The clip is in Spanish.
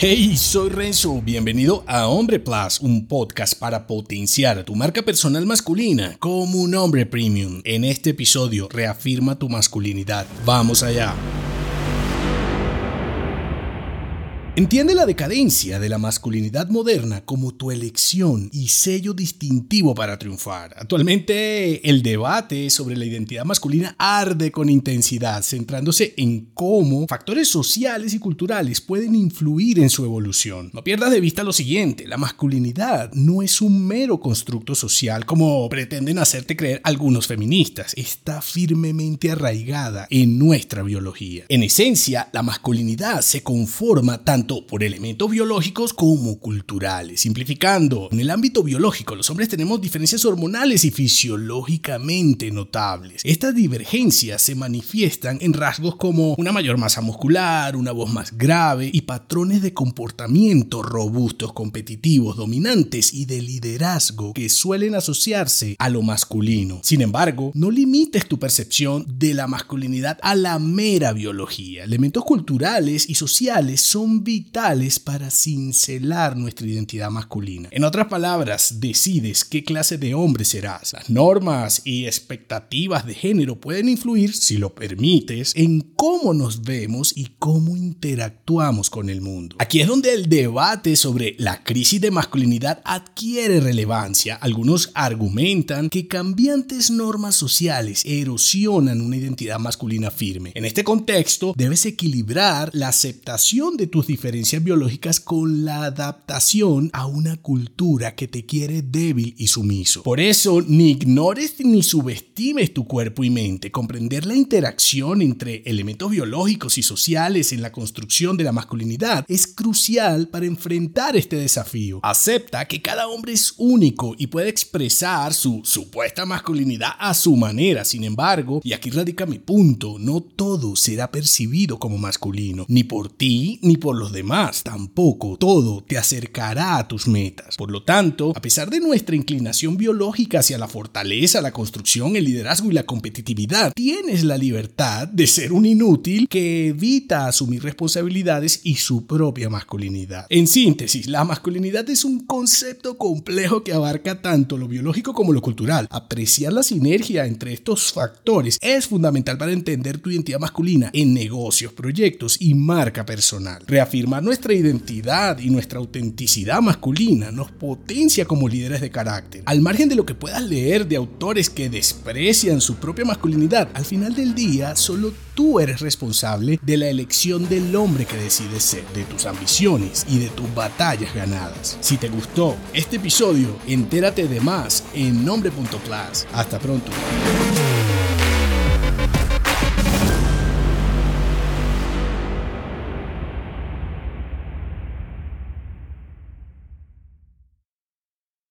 Hey, soy Renzo, bienvenido a Hombre Plus, un podcast para potenciar tu marca personal masculina como un hombre premium. En este episodio, reafirma tu masculinidad. Vamos allá. Entiende la decadencia de la masculinidad moderna como tu elección y sello distintivo para triunfar. Actualmente el debate sobre la identidad masculina arde con intensidad, centrándose en cómo factores sociales y culturales pueden influir en su evolución. No pierdas de vista lo siguiente, la masculinidad no es un mero constructo social como pretenden hacerte creer algunos feministas, está firmemente arraigada en nuestra biología. En esencia, la masculinidad se conforma tanto por elementos biológicos como culturales. Simplificando, en el ámbito biológico los hombres tenemos diferencias hormonales y fisiológicamente notables. Estas divergencias se manifiestan en rasgos como una mayor masa muscular, una voz más grave y patrones de comportamiento robustos, competitivos, dominantes y de liderazgo que suelen asociarse a lo masculino. Sin embargo, no limites tu percepción de la masculinidad a la mera biología. Elementos culturales y sociales son para cincelar nuestra identidad masculina. En otras palabras, decides qué clase de hombre serás. Las normas y expectativas de género pueden influir, si lo permites, en cómo nos vemos y cómo interactuamos con el mundo. Aquí es donde el debate sobre la crisis de masculinidad adquiere relevancia. Algunos argumentan que cambiantes normas sociales erosionan una identidad masculina firme. En este contexto, debes equilibrar la aceptación de tus diferencias diferencias biológicas con la adaptación a una cultura que te quiere débil y sumiso. Por eso, ni ignores ni subestimes tu cuerpo y mente. Comprender la interacción entre elementos biológicos y sociales en la construcción de la masculinidad es crucial para enfrentar este desafío. Acepta que cada hombre es único y puede expresar su supuesta masculinidad a su manera. Sin embargo, y aquí radica mi punto, no todo será percibido como masculino, ni por ti ni por los demás tampoco todo te acercará a tus metas. Por lo tanto, a pesar de nuestra inclinación biológica hacia la fortaleza, la construcción, el liderazgo y la competitividad, tienes la libertad de ser un inútil que evita asumir responsabilidades y su propia masculinidad. En síntesis, la masculinidad es un concepto complejo que abarca tanto lo biológico como lo cultural. Apreciar la sinergia entre estos factores es fundamental para entender tu identidad masculina en negocios, proyectos y marca personal. Nuestra identidad y nuestra autenticidad masculina nos potencia como líderes de carácter. Al margen de lo que puedas leer de autores que desprecian su propia masculinidad, al final del día solo tú eres responsable de la elección del hombre que decides ser, de tus ambiciones y de tus batallas ganadas. Si te gustó este episodio, entérate de más en nombre.class. Hasta pronto.